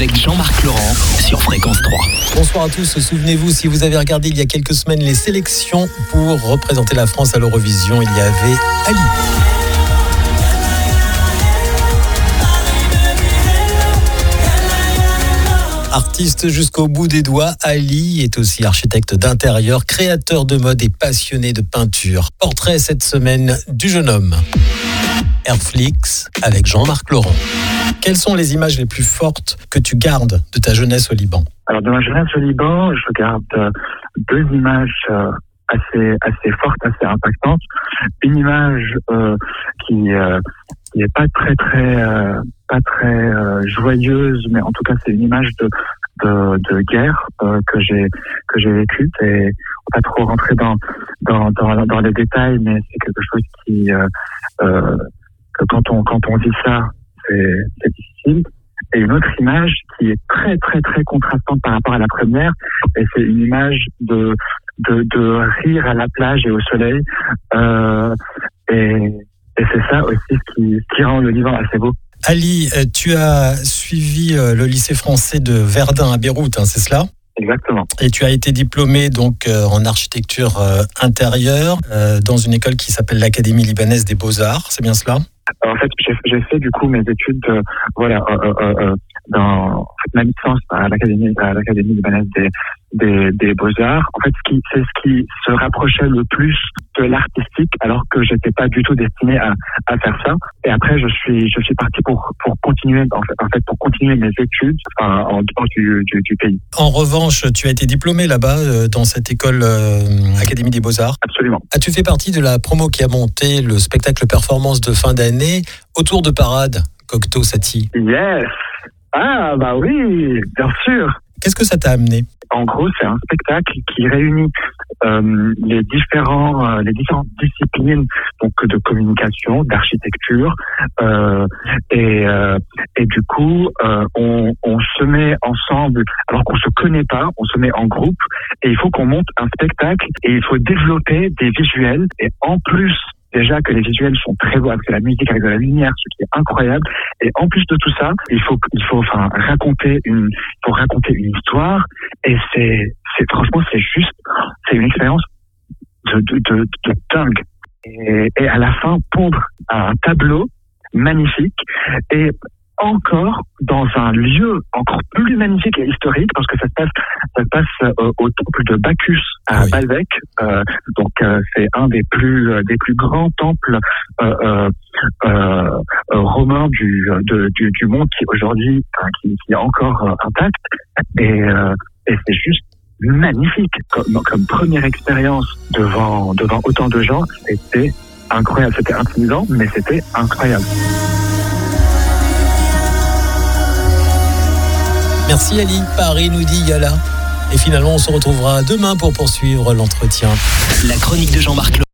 avec Jean-Marc Laurent sur Fréquence 3. Bonsoir à tous. Souvenez-vous, si vous avez regardé il y a quelques semaines les sélections pour représenter la France à l'Eurovision, il y avait Ali. Artiste jusqu'au bout des doigts, Ali est aussi architecte d'intérieur, créateur de mode et passionné de peinture. Portrait cette semaine du jeune homme. Airflix avec Jean-Marc Laurent. Quelles sont les images les plus fortes que tu gardes de ta jeunesse au Liban? Alors, de ma jeunesse au Liban, je garde euh, deux images euh, assez, assez fortes, assez impactantes. Une image euh, qui euh, n'est pas très très pas très joyeuse, mais en tout cas c'est une image de de, de guerre que j'ai que j'ai vécue. Et on va pas trop rentrer dans dans dans, les détails, mais c'est quelque chose qui que quand on quand on dit ça, c'est difficile. Et une autre image qui est très très très contrastante par rapport à la première, et c'est une image de de, de rire à la plage et au soleil. Euh, et et c'est ça aussi qui, qui rend le Liban assez beau. Ali, euh, tu as suivi euh, le lycée français de Verdun à Beyrouth, hein, c'est cela? Exactement. Et tu as été diplômé donc euh, en architecture euh, intérieure euh, dans une école qui s'appelle l'Académie libanaise des beaux-arts, c'est bien cela? En fait, j'ai fait du coup mes études, euh, voilà, euh, euh, euh, dans en fait, ma licence à l'Académie à l'Académie libanaise des des, des beaux-arts. En fait, ce qui c'est ce qui se rapprochait le plus de l'artistique, alors que j'étais pas du tout destiné à, à faire ça. Et après, je suis je suis parti pour pour continuer en fait, en fait pour continuer mes études enfin, en dehors du, du, du pays. En revanche, tu as été diplômé là-bas euh, dans cette école euh, Académie des beaux-arts. Absolument. As-tu fait partie de la promo qui a monté le spectacle performance de fin d'année autour de parade Cocteau Sati Yes. Ah bah oui, bien sûr. Qu'est-ce que ça t'a amené En gros, c'est un spectacle qui réunit euh, les différents, euh, les différentes disciplines donc de communication, d'architecture, euh, et euh, et du coup, euh, on, on se met ensemble, alors qu'on se connaît pas, on se met en groupe, et il faut qu'on monte un spectacle, et il faut développer des visuels, et en plus déjà que les visuels sont très beaux avec la musique, avec de la lumière, ce qui est incroyable. Et en plus de tout ça, il faut, il faut enfin raconter une, il faut raconter une histoire. Et c'est, c'est franchement, c'est juste, c'est une expérience de, de, de, de dingue. Et, et à la fin, pondre un tableau magnifique et encore dans un lieu encore plus magnifique et historique parce que ça se passe, ça se passe euh, au temple de Bacchus à Oui. Baalbek. Euh, donc euh, c'est un des plus euh, des plus grands temples euh, euh, romains du, de, du du monde qui aujourd'hui qui, qui est encore intact et, euh, et c'est juste magnifique comme, comme première expérience devant devant autant de gens c'était incroyable c'était intimidant mais c'était incroyable Merci Ali. Paris nous dit Yala. Et finalement, on se retrouvera demain pour poursuivre l'entretien. La chronique de Jean-Marc.